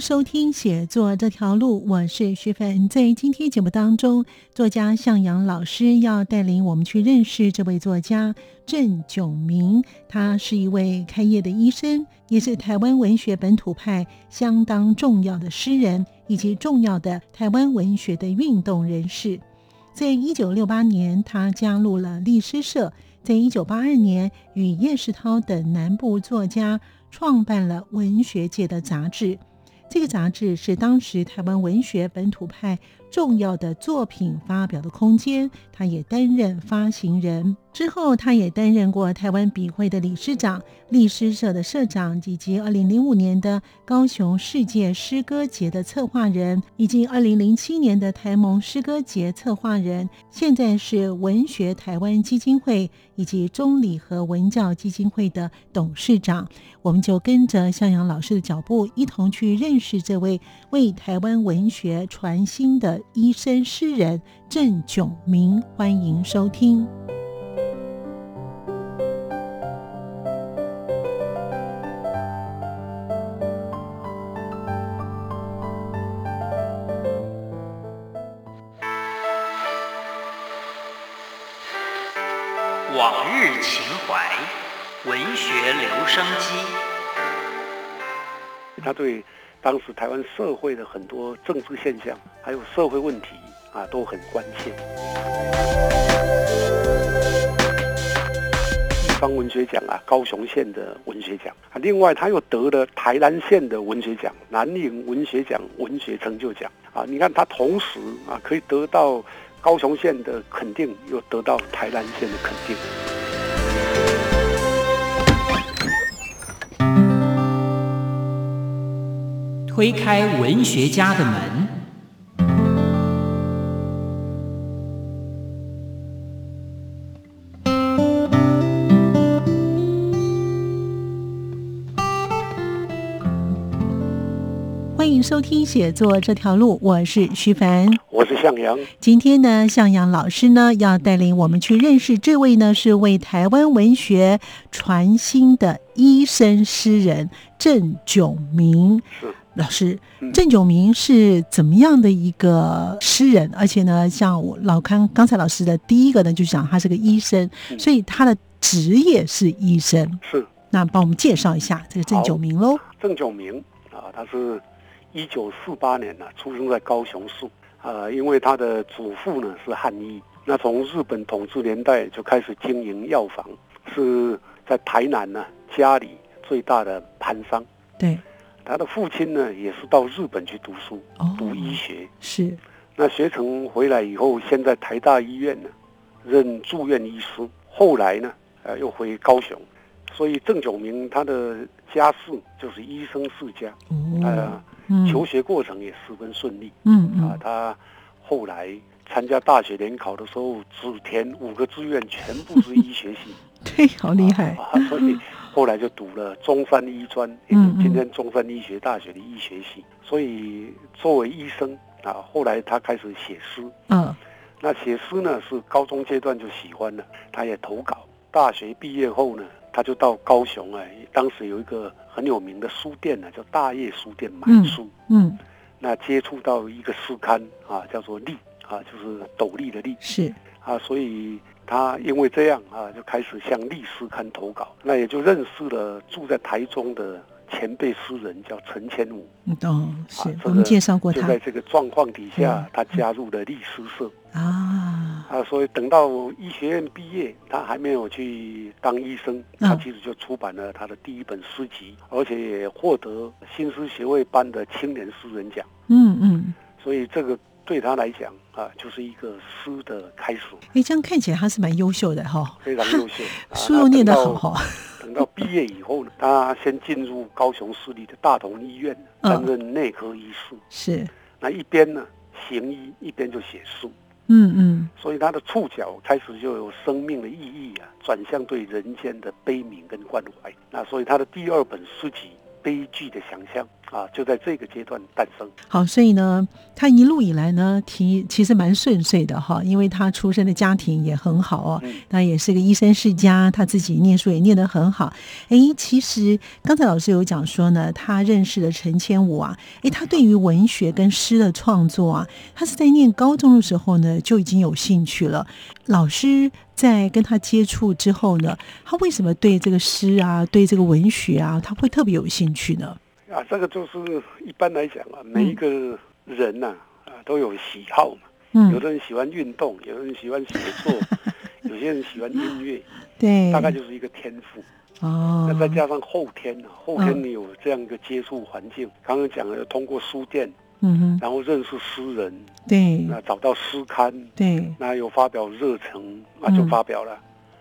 收听写作这条路，我是徐凡。在今天节目当中，作家向阳老师要带领我们去认识这位作家郑炯明。他是一位开业的医生，也是台湾文学本土派相当重要的诗人，以及重要的台湾文学的运动人士。在一九六八年，他加入了律诗社；在一九八二年，与叶世涛等南部作家创办了文学界的杂志。这个杂志是当时台湾文学本土派重要的作品发表的空间，他也担任发行人。之后，他也担任过台湾笔会的理事长、律诗社的社长，以及二零零五年的高雄世界诗歌节的策划人，以及二零零七年的台盟诗歌节策划人。现在是文学台湾基金会以及中理和文教基金会的董事长。我们就跟着向阳老师的脚步，一同去认识这位为台湾文学传新的医生诗人郑炯明。欢迎收听。情怀，文学留声机。他对当时台湾社会的很多政治现象，还有社会问题啊，都很关切。地方文学奖啊，高雄县的文学奖啊，另外他又得了台南县的文学奖、南宁文学奖文学成就奖啊。你看他同时啊，可以得到。高雄县的肯定，又得到台南县的肯定。推开文学家的门。欢迎收听写作这条路，我是徐凡，我是向阳。今天呢，向阳老师呢要带领我们去认识这位呢是为台湾文学传新的医生诗人郑炯明。是老师，郑九明是怎么样的一个诗人？而且呢，像我老康刚才老师的第一个呢，就讲他是个医生，所以他的职业是医生。是，那帮我们介绍一下这个郑九明喽。郑炯明啊，他是。一九四八年呢，出生在高雄市。呃，因为他的祖父呢是汉医，那从日本统治年代就开始经营药房，是在台南呢家里最大的盘商。对，他的父亲呢也是到日本去读书，读医学。是，那学成回来以后，先在台大医院呢任住院医师，后来呢呃又回高雄，所以郑九明他的家世就是医生世家。哦。求学过程也十分顺利。嗯嗯啊，他后来参加大学联考的时候，只填五个志愿，全部是医学系。对，好厉害。啊，所以后来就读了中山医专，也就是今天中山医学大学的医学系。所以作为医生啊，后来他开始写诗。嗯，那写诗呢是高中阶段就喜欢了，他也投稿。大学毕业后呢？他就到高雄啊，当时有一个很有名的书店呢，叫大业书店买书。嗯，那接触到一个诗刊啊，叫做“力”啊，就是斗笠的“笠”。是啊，所以他因为这样啊，就开始向《力》诗刊投稿。那也就认识了住在台中的前辈诗人，叫陈千武。哦，是我们介绍过他。就在这个状况底下，他加入了力诗社。啊。啊，所以等到医学院毕业，他还没有去当医生，他其实就出版了他的第一本诗集，而且也获得新诗协会颁的青年诗人奖。嗯嗯。所以这个对他来讲啊，就是一个诗的开始，哎，这样看起来他是蛮优秀的哈，非常优秀，啊 书又念得好那等到哈。等到毕业以后呢，他先进入高雄市立的大同医院嗯。担任内科医师，是，那一边呢行医，一边就写书，嗯嗯，所以他的触角开始就有生命的意义啊，转向对人间的悲悯跟关怀。那所以他的第二本诗集《悲剧的想象》啊，就在这个阶段诞生。好，所以呢，他一路以来呢，其其实蛮顺遂的哈，因为他出生的家庭也很好哦，嗯那也是个医生世家，他自己念书也念得很好。诶，其实刚才老师有讲说呢，他认识了陈千武啊，诶，他对于文学跟诗的创作啊，他是在念高中的时候呢就已经有兴趣了。老师在跟他接触之后呢，他为什么对这个诗啊，对这个文学啊，他会特别有兴趣呢？啊，这个就是一般来讲啊，每一个人呐啊都有喜好嘛。嗯有，的人喜欢运动，有的人喜欢写作，有些人喜欢音乐，对，大概就是一个天赋。哦，那再加上后天啊，后天嗯你有这样一个接触环境，刚刚讲了，通过书店，嗯哼，然后认识诗人，对那找到诗刊，对，那有发表热忱，啊嗯就发表了。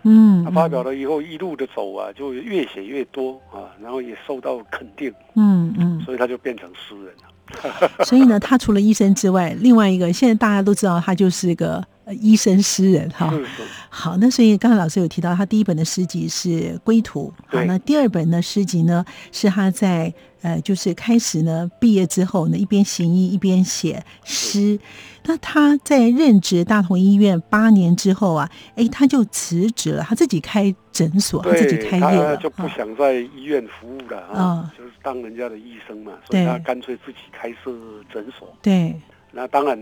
嗯，他发表了以后，一路的走啊，就越写越多啊，然后也受到肯定，嗯嗯，所以他就变成诗人了。所以呢，他除了医生之外，另外一个现在大家都知道他就是一个呃医生诗人哈。是是，好，那所以刚才老师有提到，他第一本的诗集是《归途》，好，那第二本的诗集呢是他在呃就是开始呢毕业之后呢一边行医一边写诗。那他在任职大同医院八年之后啊，哎，他就辞职了，他自己开诊所，他自己对，开业就不啊。想在医院服务了嗯啊，就是当人家的医生嘛，所以他干脆自己开设诊所。对，那当然，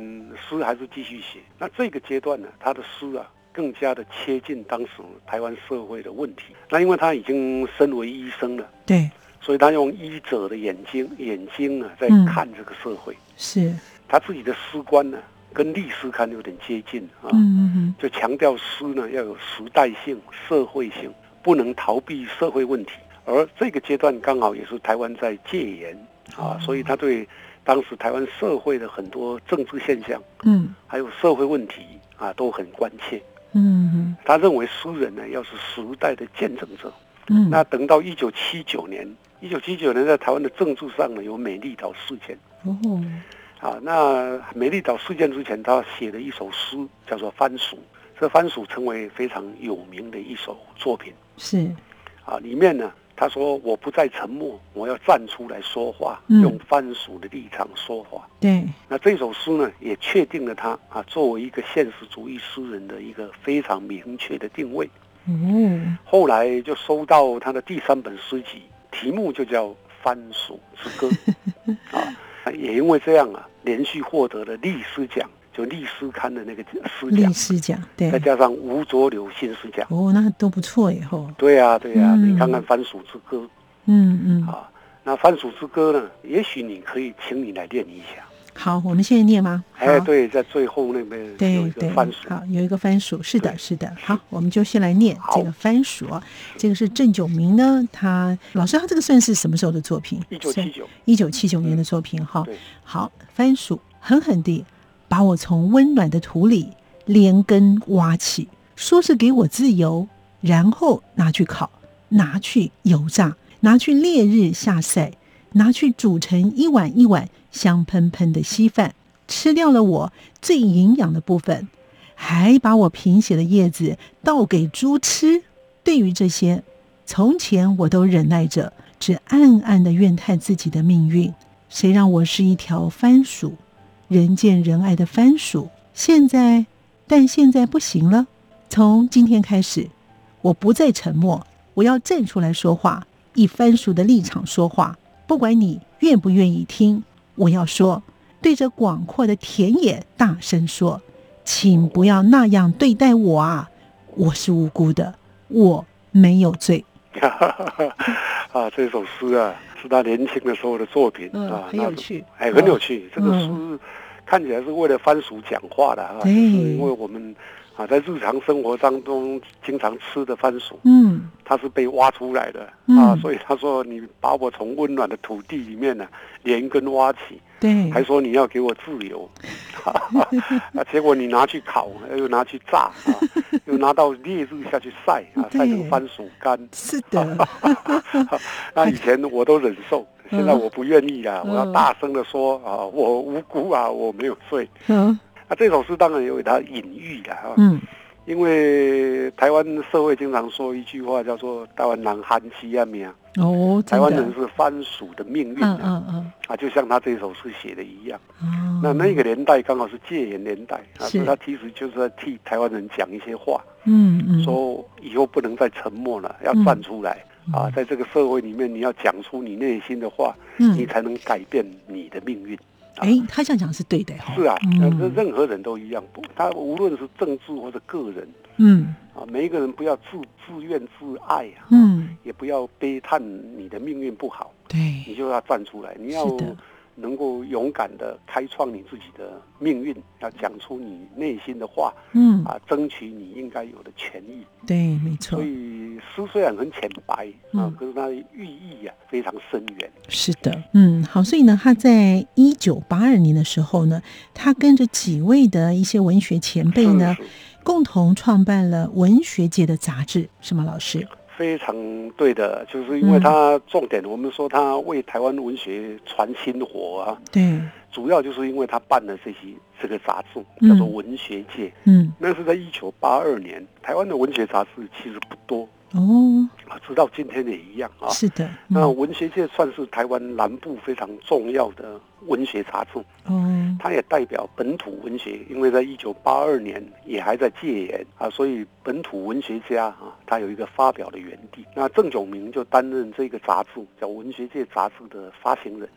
诗还是继续写。那这个阶段呢，他的诗啊，更加的切近当时台湾社会的问题。那因为他已经身为医生了，对，所以他用医者的眼睛眼睛啊，在嗯看这个社会。是，他自己的诗观呢，跟历史刊有点接近啊，嗯嗯就强调诗呢要有时代性、社会性，不能逃避社会问题。而这个阶段刚好也是台湾在戒严啊，所以他对当时台湾社会的很多政治现象，嗯还有社会问题啊，都很关切。嗯嗯他认为诗人呢要是时代的见证者。嗯，那等到一九七九年，一九七九年在台湾的政治上呢有美丽岛事件。哦，啊，那美丽岛事件之前，他写了一首诗，叫做《番薯》。这《番薯》成为非常有名的一首作品是，啊。里面呢，他说：“我不再沉默，我要站出来说话，嗯用番薯的立场说话。对，那这首诗呢，也确定了他啊作为一个现实主义诗人的一个非常明确的定位。嗯，后来就收到他的第三本诗集，题目就叫《番薯之歌》啊。也因为这样啊，连续获得了历诗奖，就历诗刊的那个诗历奖，史奖，对再，加上吴浊流新诗奖。哦，那都不错以后，对呀、对呀、嗯你看看《番薯之歌嗯嗯》，啊，那《番薯之歌》呢，也许你可以，请你来练一下。好，我们现在念吗？哎，好对，在最后那边有对一对个番薯，好，有一个番薯，是的，是的。好，我们就先来念好这个番薯啊。这个是郑九明呢，他老师他这个算是什么时候的作品？一九七九，一九七九年的作品哈。对，好，番薯狠狠地把我从温暖的土里连根挖起，说是给我自由，然后拿去烤，拿去油炸，拿去烈日下晒，拿去煮成一碗一碗香喷喷的稀饭，吃掉了我最营养的部分，还把我贫血的叶子倒给猪吃。对于这些，从前我都忍耐着，只暗暗的怨叹自己的命运。谁让我是一条番薯，人见人爱的番薯？现在，但现在不行了。从今天开始，我不再沉默，我要站出来说话，以番薯的立场说话。不管你愿不愿意听，我要说，对着广阔的田野大声说：“请不要那样对待我啊！我是无辜的，我没有罪。啊，这首诗啊，是他年轻的时候的作品嗯啊，很有趣哎，很有趣。这个嗯诗看起来是为了番薯讲话的啊，就是因为我们啊，在日常生活当中经常吃的番薯，嗯。它是被挖出来的嗯。啊，所以他说你把我从温暖的土地里面呢连根挖起，对，还说你要给我自由，啊，结果你拿去烤，又拿去炸啊，又拿到烈日下去晒啊，晒成番薯干。是的，那以前我都忍受，现在嗯我不愿意啊，我要嗯大声的说啊，我无辜啊，我没有罪。嗯。啊，这首诗当然有它隐喻的啊，嗯。因为台湾社会经常说一句话叫做“台湾人憨西啊命”，哦，台湾人，是番薯的命运嗯啊，嗯嗯，啊，就像他这首诗写的一样。哦，那那个年代刚好是戒严年代啊，是。所以他其实就是在替台湾人讲一些话，嗯嗯，说以后不能再沉默了，要嗯。站出来啊，在这个社会里面，你要讲出你内心的话，你嗯，才能改变你的命运。哎，他这样讲是对的哈，是啊，那这嗯。任何人都一样，不，他无论是政治或者个人嗯。啊，每一个人不要自自怨自艾啊，嗯，也不要悲叹你的命运不好，对，你就要站出来，你要能够勇敢的开创你自己的命运，要讲出你内心的话嗯，啊，争取你应该有的权益。对，没错所，以诗虽然很浅白啊嗯，可是它的寓意啊非常深远。是的，嗯，好，所以呢，他在一九八二年的时候呢，他跟着几位的一些文学前辈呢，是是共同创办了文学界的杂志，是吗，老师？非常对的，就是嗯因为他重点，我们说他为台湾文学传新火啊，对，主要就是因为他办了这些这个杂志，嗯。叫做《文学界》。嗯，那是在一九八二年，台湾的文学杂志其实不多哦，啊，直到今天也一样啊。是的，那嗯文学界算是台湾南部非常重要的文学杂志，哦，它也代表本土文学，因为在一九八二年也还在戒严啊，所以本土文学家啊，他有一个发表的园地。那郑炯明就担任这个杂志叫《文学界》杂志的发行人，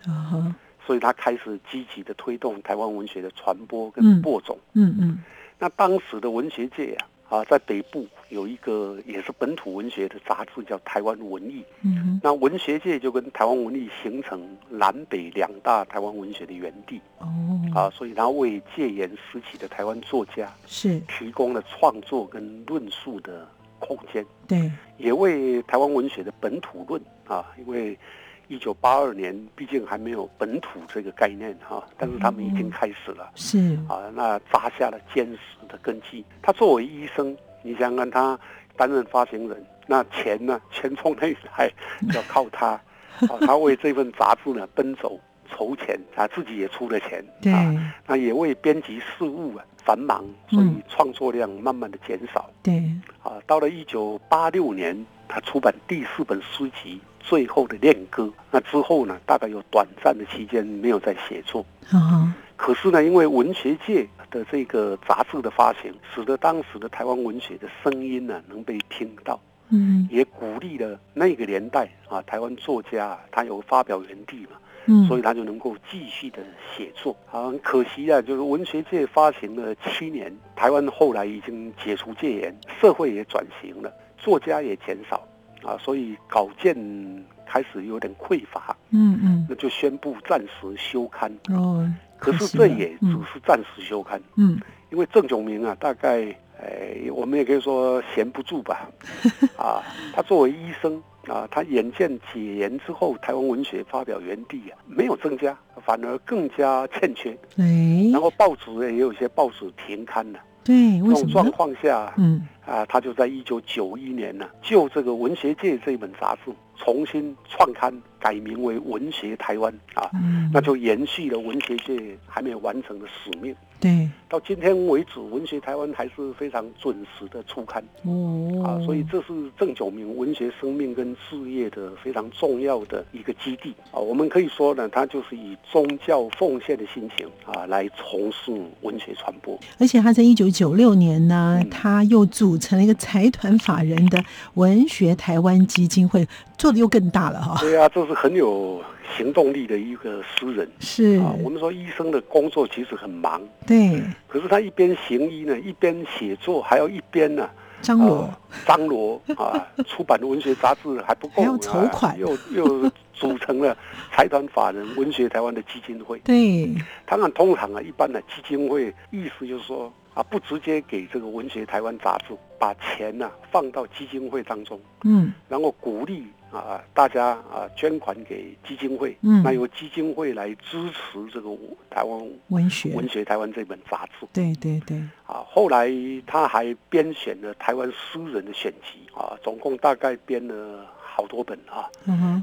所以他开始积极的推动台湾文学的传播嗯跟播种。嗯嗯，那当时的文学界啊。啊，在北部有一个也是本土文学的杂志，叫《台湾文艺》。嗯，那文学界就跟台湾文艺形成南北两大台湾文学的园地。哦，啊，所以他为戒严时期的台湾作家是。提供了创作跟论述的空间，对，也为台湾文学的本土论啊，因为一九八二年毕竟还没有本土这个概念哈、但是他们已经开始了。是，啊，那扎下了坚实的根基。他作为医生，你想想看，他担任发行人，那钱呢？钱从哪里来？要靠他。啊，他为这份杂志呢奔走筹钱，他，自己也出了钱。对，啊，那也为编辑事务啊繁忙，所以嗯创作量慢慢的减少。对，啊，到了一九八六年，他出版第四本诗集《最后的恋歌》。那之后呢，大概有短暂的期间没有再写作。可是呢，因为文学界的这个杂志的发行，使得当时的台湾文学的声音呢能被听到，嗯。也鼓励了那个年代啊台湾作家啊他有发表园地嘛，嗯，所以他就能够继续的写作。啊，很可惜啊，就是文学界发行了七年，台湾后来已经解除戒严，社会也转型了，作家也减少啊，所以稿件开始有点匮乏，嗯嗯，那就宣布暂时休刊。哦，可是这也只嗯是暂时休刊，嗯。因为郑炯明啊，大概，呃，我们也可以说闲不住吧，啊，他作为医生啊，他眼见解严之后，台湾文学发表园地啊没有增加，反而更加欠缺，哎然，后报纸也有一些报纸停刊了，对，为这种状？况下，嗯。啊，他就在一九九一年呢，就这个《文学界》这本杂志重新创刊，改名为《文学台湾》啊，嗯，那就延续了文学界还没有完成的使命。对，到今天为止，文学台湾还是非常准时的出刊哦，啊，所以这是郑九明文学生命跟事业的非常重要的一个基地啊。我们可以说呢，他就是以宗教奉献的心情啊来从事文学传播。而且他在一九九六年呢，嗯他又组成了一个财团法人的文学台湾基金会，做的又更大了哈。对啊，这是很有行动力的一个诗人是，啊。我们说医生的工作其实很忙，对，可是他一边行医呢，一边写作，还要一边呢。张罗呃，张罗啊，出版的文学杂志还不够，还要筹款啊又又组成了财团法人文学台湾的基金会。对，当然，通常啊，一般的基金会意思就是说啊，不直接给这个文学台湾杂志，把钱呢、放到基金会当中，嗯然后鼓励啊大家啊捐款给基金会，嗯那由基金会来支持这个台湾文学，文学台湾这本杂志对对对，啊。后来他还编选了台湾诗人的选集啊，总共大概编了好多本啊。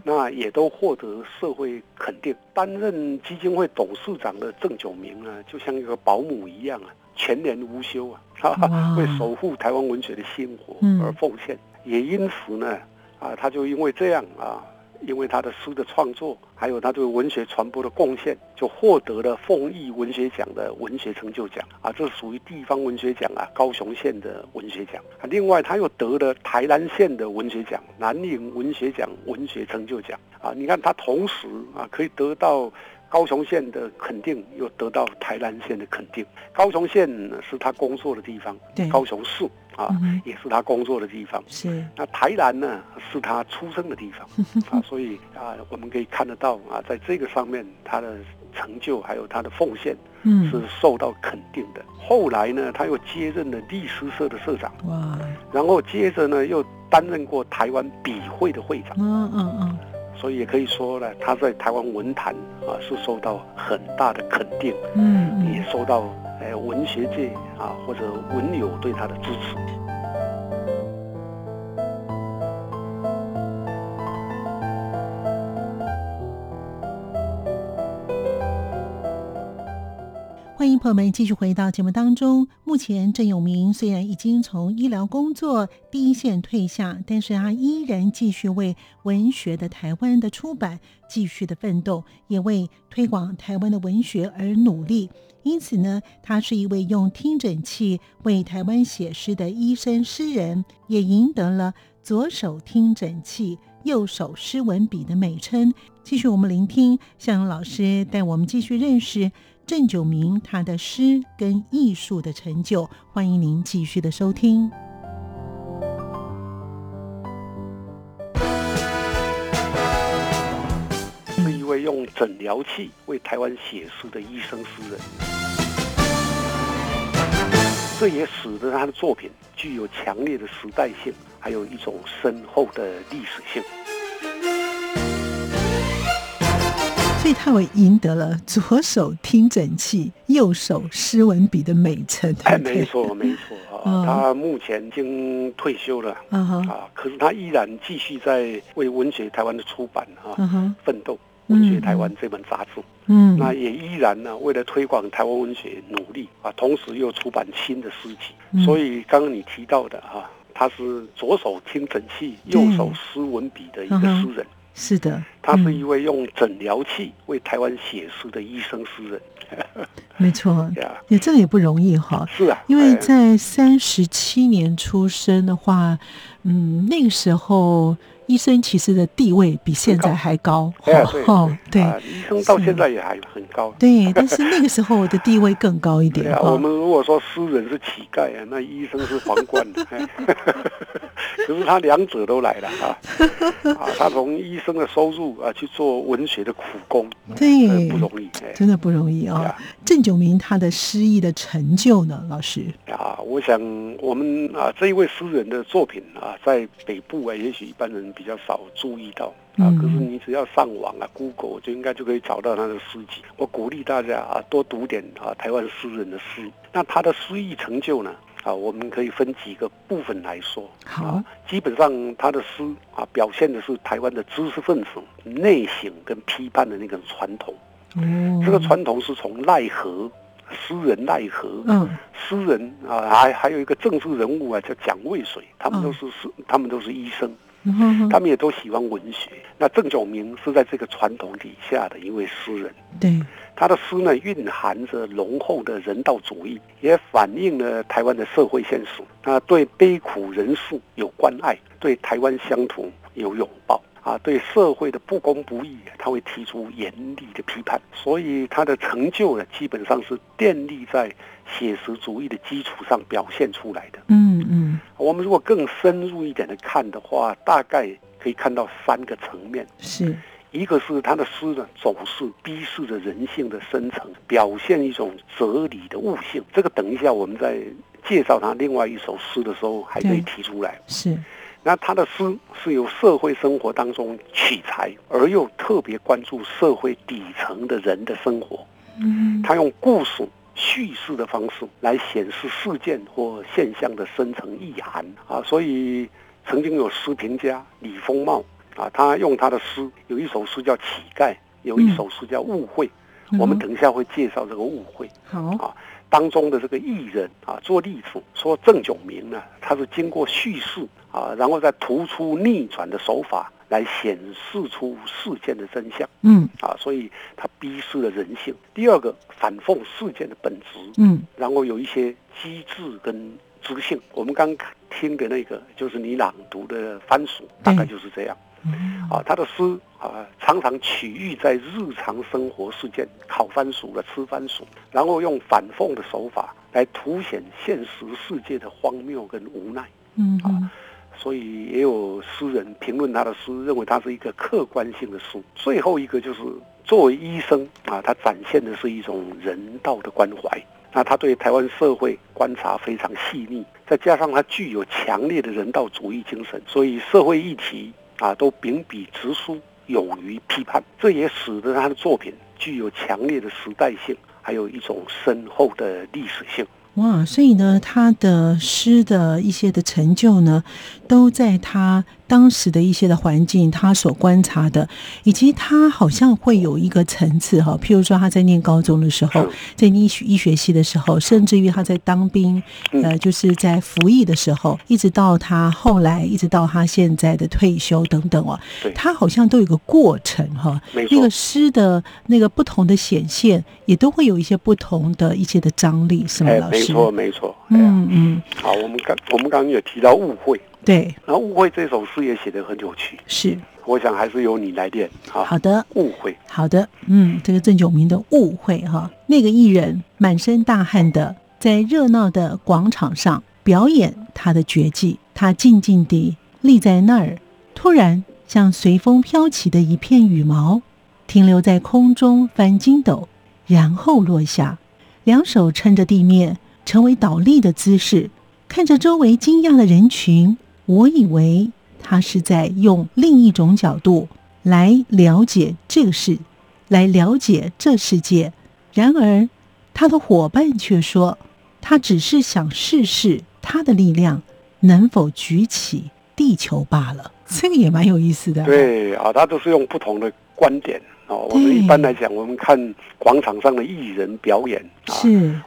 那也都获得社会肯定。担任基金会董事长的郑九明呢，就像一个保姆一样啊，全年无休啊，为守护台湾文学的薪火嗯而奉献。也因此呢，啊，他就因为这样啊，因为他的诗的创作，还有他对文学传播的贡献，就获得了凤翼文学奖的文学成就奖啊，这属于地方文学奖啊，高雄县的文学奖啊。另外，他又得了台南县的文学奖、南宁文学奖文学成就奖啊。你看，他同时啊可以得到。高雄县的肯定，又得到台南县的肯定。高雄县是他工作的地方，对，高雄市啊、嗯也是他工作的地方。是，那台南呢是他出生的地方 啊，所以啊，我们可以看得到啊，在这个上面他的成就还有他的奉献嗯。是受到肯定的。后来呢，他又接任了历史社的社长，哇，然后接着呢又担任过台湾笔会的会长，嗯嗯嗯，所以也可以说呢，他在台湾文坛啊是受到很大的肯定，嗯嗯，也受到呃文学界啊或者文友对他的支持。欢迎朋友们继续回到节目当中。目前郑永明虽然已经从医疗工作第一线退下，但是他依然继续为文学的台湾的出版继续的奋斗，也为推广台湾的文学而努力。因此呢，他是一位用听诊器为台湾写诗的医生诗人，也赢得了左手听诊器、右手诗文笔的美称。继续我们聆听向阳老师带我们继续认识郑九明他的诗跟艺术的成就，欢迎您继续的收听。是一位用诊疗器为台湾写诗的医生诗人，这也使得他的作品具有强烈的时代性，还有一种深厚的历史性。所以他为赢得了左手听诊器、右手诗文笔的美称。哎，没错，没错嗯啊，他目前已经退休了嗯哼，啊，可是他依然继续在为文学台湾的出版啊嗯哼，奋斗。文学台湾这本杂志，嗯，那也依然呢，为了推广台湾文学努力啊，同时又出版新的诗集。嗯所以刚刚你提到的哈、他是左手听诊器、右手诗文笔的一个诗人。是的，他是一嗯位用诊疗器为台湾写诗的医生诗人。没错，呀，也这个也不容易哈。是啊，因为哎在三十七年出生的话，嗯，那个时候医生其实的地位比现在还高，哦，对啊，医生到现在也还很高。对，但是那个时候的地位更高一 对啊，点哈我们如果说诗人是乞丐啊，那医生是皇冠。哎 可是他两者都来了啊！啊，他从医生的收入啊去做文学的苦工，对呃不容易。哎真的不容易啊郑九明他的诗意的成就呢，老师，啊，我想我们啊这一位诗人的作品啊，在北部啊，也许一般人比较少注意到啊。嗯可是你只要上网啊，Google 就应该就可以找到他的诗集。我鼓励大家啊，多读点啊台湾诗人的诗。那他的诗意成就呢？啊，我们可以分几个部分来说。好啊，基本上他的诗啊，表现的是台湾的知识分子内省跟批判的那个传统。嗯，这个传统是从奈何诗人奈何，嗯诗人啊，还还有一个政治人物啊，叫蒋渭水，他们嗯都是是，他们都是医生，他们也都喜欢文学。那郑九明是在这个传统底下的一位诗人，对，他的诗呢蕴含着浓厚的人道主义，也反映了台湾的社会现实。那对悲苦人数有关爱，对台湾乡土有拥抱。啊，对社会的不公不义，他会提出严厉的批判，所以他的成就呢，基本上是建立在写实主义的基础上表现出来的。嗯嗯我们如果更深入一点的看的话，大概可以看到三个层面。是，一个是他的诗呢，总是逼视着人性的深层，表现一种哲理的悟性。这个等一下我们在介绍他另外一首诗的时候，还可以提出来。是，那他的诗是由社会生活当中取材，而又特别关注社会底层的人的生活。嗯，他用故事叙事的方式来显示事件或现象的深层意涵。啊，所以曾经有诗评家李丰茂啊，他用他的诗有一首诗叫《乞丐》，有一首诗叫《误会》，我们嗯等一下会介绍这个误会。好，啊当中的这个艺人啊做例子，说郑炯明呢，他是经过叙事啊，然后再突出逆转的手法来显示出事件的真相嗯啊，所以他逼视了人性。第二个，反讽事件的本质，嗯然后有一些机智跟知性。我们刚听的那个就是你朗读的番薯，大概就是这样。嗯啊，他的诗啊，常常取喻在日常生活事件，烤番薯了，吃番薯，然后用反讽的手法来凸显现实世界的荒谬跟无奈。嗯嗯所以也有诗人评论他的诗，认为他是一个客观性的诗。最后一个就是作为医生啊，他展现的是一种人道的关怀。那他对台湾社会观察非常细腻，再加上他具有强烈的人道主义精神，所以社会议题啊都秉笔直书，勇于批判。这也使得他的作品具有强烈的时代性，还有一种深厚的历史性。哇，所以呢，他的诗的一些的成就呢，都在他当时的一些的环境，他所观察的，以及他好像会有一个层次哈。譬如说他在念高中的时候，在念医学医学系的时候，甚至于他在当兵，嗯呃，就是在服役的时候，一直到他后来，一直到他现在的退休等等哦，对他好像都有个过程哈。没错那个，诗的那个不同的显现，也都会有一些不同的一些的张力，是吗，哎，老师？没错，没错。嗯嗯，好，我们刚我们刚刚有提到误会，对，然后误会这首诗也写得很有趣，是。我想还是由你来念好。好的，误会，好的，嗯，这个郑九明的误会哈，那个艺人满身大汗的在热闹的广场上表演他的绝技，他静静地立在那儿，突然像随风飘起的一片羽毛，停留在空中翻筋斗，然后落下，两手撑着地面，成为倒立的姿势，看着周围惊讶的人群，我以为他是在用另一种角度来了解这个事，来了解这世界。然而，他的伙伴却说，他只是想试试他的力量能否举起地球罢了。这个也蛮有意思的。，对啊，他都是用不同的观点哦。我们一般来讲，我们看广场上的艺人表演啊，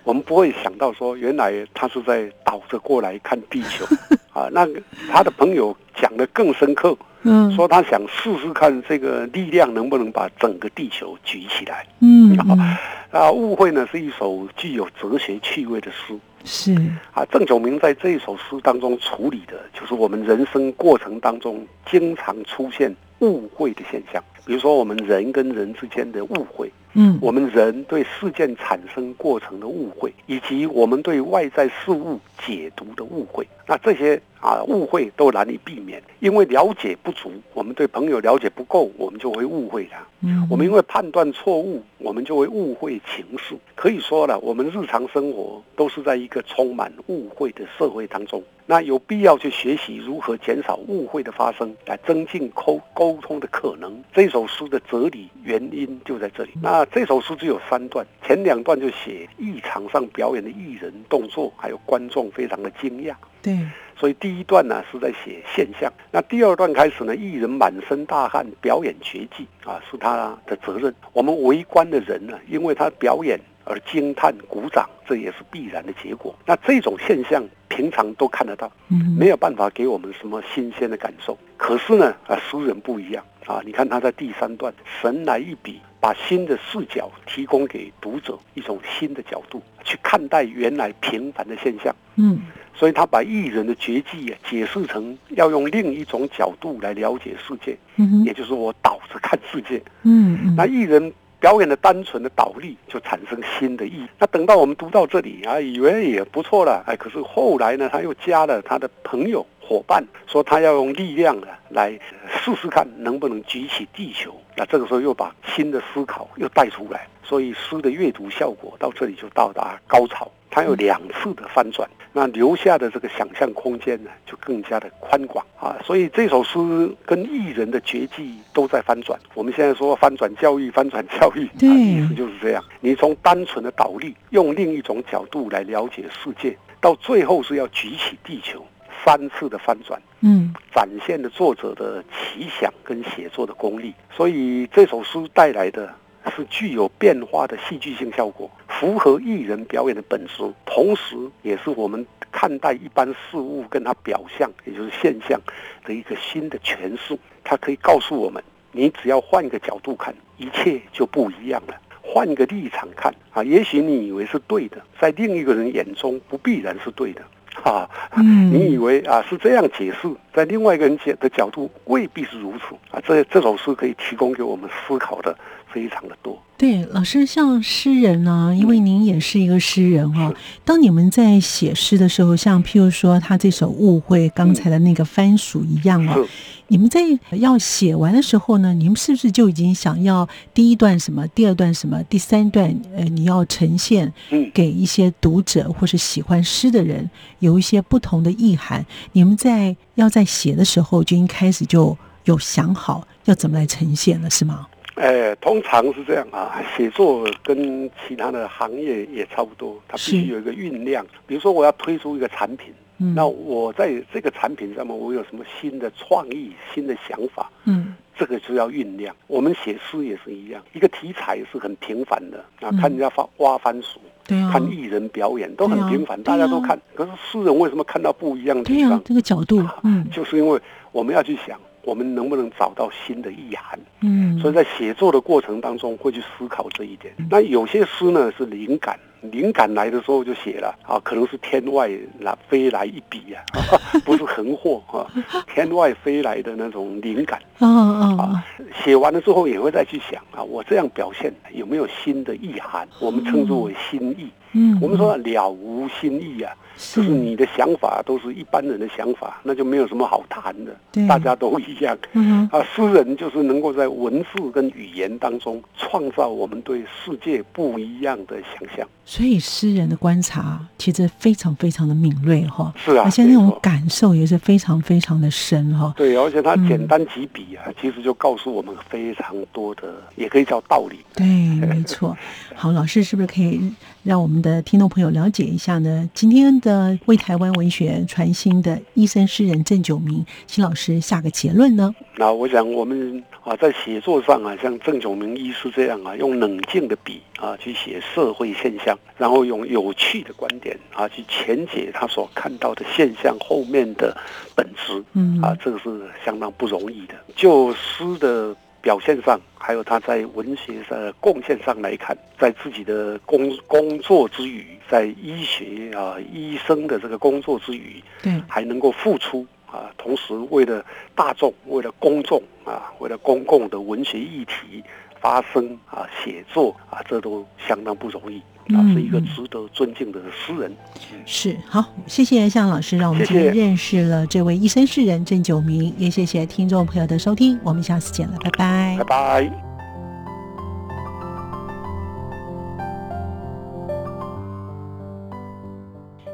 我们不会想到说，原来他是在倒着过来看地球 啊。那他的朋友讲的更深刻，嗯，说他想试试看这个力量能不能把整个地球举起来。嗯，嗯啊，误会呢是一首具有哲学趣味的诗。是，啊，郑九明在这一首诗当中处理的，就是我们人生过程当中经常出现误会的现象。比如说，我们人跟人之间的误会，嗯，我们人对事件产生过程的误会，以及我们对外在事物解读的误会。那这些啊误会都难以避免，因为了解不足，我们对朋友了解不够，我们就会误会他。嗯，我们因为判断错误，我们就会误会情势。可以说了，我们日常生活都是在一个充满误会的社会当中。那有必要去学习如何减少误会的发生，来增进沟沟通的可能。这首诗的哲理原因就在这里。那这首诗只有三段，前两段就写艺场上表演的艺人动作，还有观众非常的惊讶。对，所以第一段呢是在写现象，那第二段开始呢，艺人满身大汗表演绝技啊，是他的责任。我们围观的人呢，因为他表演而惊叹鼓掌，这也是必然的结果。那这种现象平常都看得到，嗯，没有办法给我们什么新鲜的感受。可是呢，啊，诗人不一样啊，你看他在第三段神来一笔，把新的视角提供给读者一种新的角度去看待原来平凡的现象。嗯，所以他把艺人的绝技啊解释成要用另一种角度来了解世界，嗯也就是我倒着看世界。嗯嗯，那艺人表演的单纯的倒立就产生新的意义。那等到我们读到这里啊，以为也不错了，哎，可是后来呢，他又加了他的朋友伙伴，说他要用力量呢来试试看能不能举起地球。那这个时候又把新的思考又带出来，所以诗的阅读效果到这里就到达高潮。它有两次的翻转，那留下的这个想象空间呢，就更加的宽广啊。所以这首诗跟艺人的绝技都在翻转。我们现在说翻转教育，翻转教育，对，意思就是这样。你从单纯的倒立，用另一种角度来了解世界，到最后是要举起地球，三次的翻转，嗯，展现了作者的奇想跟写作的功力。所以这首诗带来的。是具有变化的戏剧性效果，符合艺人表演的本质，同时也是我们看待一般事物跟它表象，也就是现象的一个新的诠释。它可以告诉我们，你只要换一个角度看，一切就不一样了。换一个立场看啊，也许你以为是对的，在另一个人眼中不必然是对的。啊，你以为啊是这样解释，在另外一个人解的角度未必是如此啊。这这首诗可以提供给我们思考的非常的多。对，老师像诗人呢，因为您也是一个诗人哈。当你们在写诗的时候，像譬如说他这首《误会》，刚才的那个番薯一样啊。你们在要写完的时候呢，你们是不是就已经想要第一段什么，第二段什么，第三段呃，你要呈现给一些读者或是喜欢诗的人有一些不同的意涵？你们在要在写的时候就一开始就有想好要怎么来呈现了，是吗？哎，通常是这样啊，写作跟其他的行业也差不多，它必须有一个酝酿。比如说，我要推出一个产品。那我在这个产品上面，我有什么新的创意、新的想法？嗯，这个就要酝酿。我们写诗也是一样，一个题材是很平凡的啊，看人家发挖番薯，对看艺人表演都很平凡，大家都看。可是诗人为什么看到不一样的地方？这个角度，嗯，就是因为我们要去想。我们能不能找到新的意涵？嗯，所以在写作的过程当中会去思考这一点。那有些诗呢是灵感，灵感来的时候就写了啊，可能是天外来飞来一笔啊，不是横祸啊，天外飞来的那种灵感。嗯嗯啊，写完了之后也会再去想啊，我这样表现有没有新的意涵？我们称之为新意。嗯，我们说了无新意啊。就是你的想法都是一般人的想法，那就没有什么好谈的。大家都一样。嗯啊，诗人就是能够在文字跟语言当中创造我们对世界不一样的想象。所以诗人的观察其实非常非常的敏锐哈。是啊，而且那种感受也是非常非常的深哈。对，而且他简单几笔啊，其实就告诉我们非常多的，也可以叫道理。对，没错。好，老师是不是可以让我们的听众朋友了解一下呢？今天的为台湾文学传新的医生诗人郑九明，新老师下个结论呢？那我想我们啊，在写作上啊，像郑九明医师这样啊，用冷静的笔啊去写社会现象，然后用有趣的观点啊去浅解他所看到的现象后面的本质，嗯啊，这个是相当不容易的。就诗的。表现上，还有他在文学的贡献上来看，在自己的工工作之余，在医学啊医生的这个工作之余，对，还能够付出啊，同时为了大众，为了公众啊，为了公共的文学议题发声啊，写作啊，这都相当不容易。啊，是一个值得尊敬的诗人。是好，谢谢向老师，让我们今天认识了这位一生诗人郑九明，也谢谢听众朋友的收听，我们下次见了，拜拜，拜拜。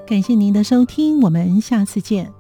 感谢您的收听，我们下次见。